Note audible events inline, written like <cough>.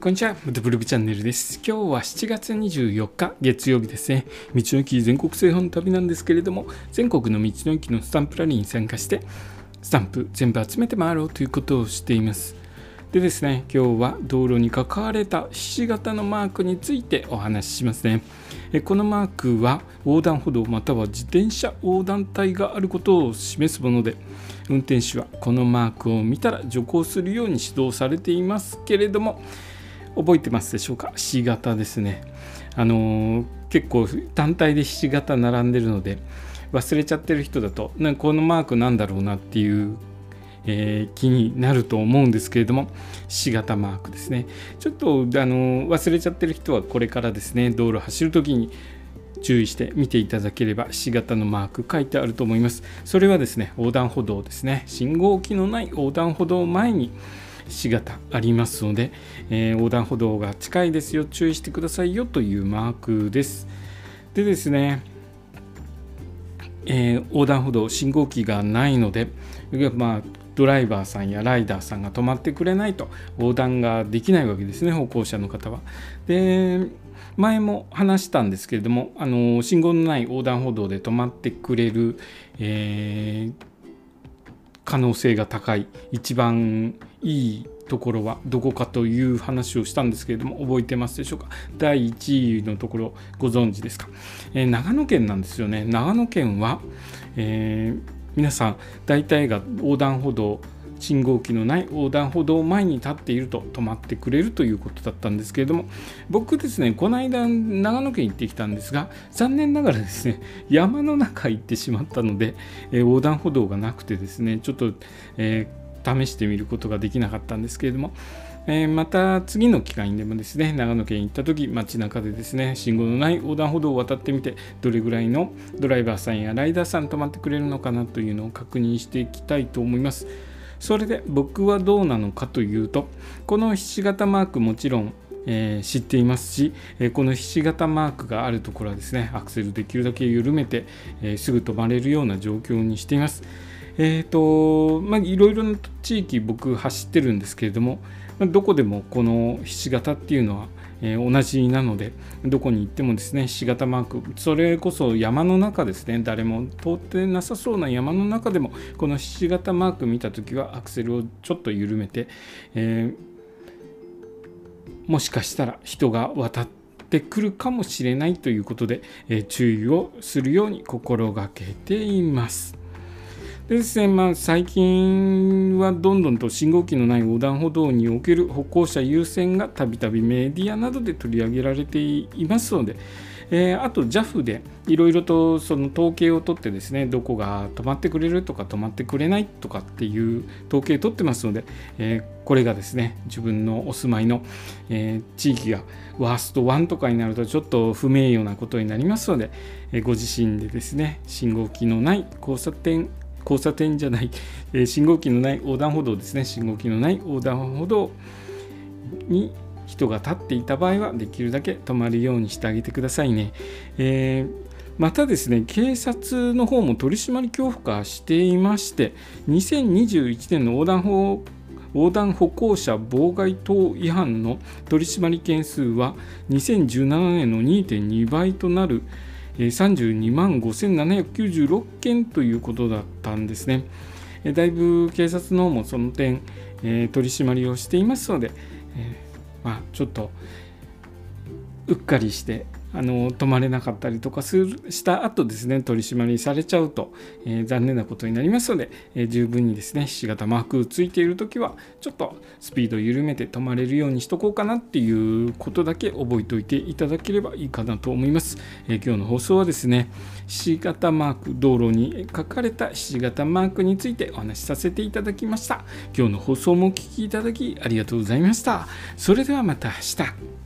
こんにちは、ムトブログチャンネルです。今日は7月24日、月曜日ですね。道の駅全国制覇の旅なんですけれども、全国の道の駅のスタンプラリーに参加して、スタンプ全部集めて回ろうということをしています。でですね、今日は道路に書かれたひし形のマークについてお話ししますね。えこのマークは横断歩道または自転車横断帯があることを示すもので、運転手はこのマークを見たら徐行するように指導されていますけれども、覚えてますでしょうか？ひし形ですね。あのー結構単体でひし形並んでるので忘れちゃってる人だとなんこのマークなんだろうなっていう、えー気になると思うんですけれどもひし形マークですね。ちょっと、あの忘れちゃってる人はこれからですね道路走る時に注意して見ていただければひし形のマーク書いてあると思います。それはですね横断歩道ですね信号機のない横断歩道前にひし形ありますので、えー横断歩道が近いですよ注意してくださいよというマークです。でですね、えー横断歩道信号機がないので、まあ、ドライバーさんやライダーさんが止まってくれないと横断ができないわけですね歩行者の方は。で前も話したんですけれどもあの信号のない横断歩道で止まってくれる、えー可能性が高い一番いいところはどこかという話をしたんですけれども覚えてますでしょうか？第1位のところご存知ですか、えー長野県なんですよね。長野県は、えー皆さん大体が横断歩道信号機のない横断歩道前に立っていると止まってくれるということだったんですけれども僕ですねこの間長野県行ってきたんですが残念ながらですね <laughs> 山の中行ってしまったので、えー横断歩道がなくてですねちょっと、えー試してみることができなかったんですけれども、えーまた次の機会にでもですね長野県行った時街中でですね信号のない横断歩道を渡ってみてどれぐらいのドライバーさんやライダーさん止まってくれるのかなというのを確認していきたいと思います。それで僕はどうなのかというとこのひし形マークもちろん、えー知っていますし、えーこのひし形マークがあるところはですねアクセルできるだけ緩めて、えーすぐ止まれるような状況にしています。えーとまあ、いろいろな地域僕走ってるんですけれどもどこでもこのひし形っていうのは、えー同じなのでどこに行ってもですねひし形マークそれこそ山の中ですね誰も通ってなさそうな山の中でもこのひし形マーク見た時はアクセルをちょっと緩めて、えーもしかしたら人が渡ってくるかもしれないということで、えー注意をするように心がけています。ですねまあ、最近はどんどんと信号機のない横断歩道における歩行者優先がたびたびメディアなどで取り上げられていますので、えーあと JAF でいろいろとその統計を取ってですねどこが止まってくれるとか止まってくれないとかっていう統計取ってますので、えーこれがですね自分のお住まいの、えー地域がワースト1とかになるとちょっと不名誉なことになりますので、えご自身でですね信号機のない交差点交差点じゃない、<laughs> え信号機のない横断歩道ですね信号機のない横断歩道に人が立っていた場合はできるだけ止まるようにしてあげてくださいね。えーまたですね警察の方も取り締まり強化していまして2021年の横断歩横断歩行者妨害等違反の取り締まり件数は2017年の2.2倍となる32万5796件ということだったんですね。だいぶ警察の方もその点、えー取り締まりをしていますので、えーまあ、ちょっとうっかりしてあの止まれなかったりとかするした後ですね取り締まりされちゃうと、えー残念なことになりますので、えー十分にですねひし形マークついている時はちょっとスピードを緩めて止まれるようにしとこうかなっていうことだけ覚えておいていただければいいかなと思います、えー今日の放送はですねひし形マーク道路に書かれたひし形マークについてお話しさせていただきました。今日の放送もお聞きいただきありがとうございました。それではまた明日。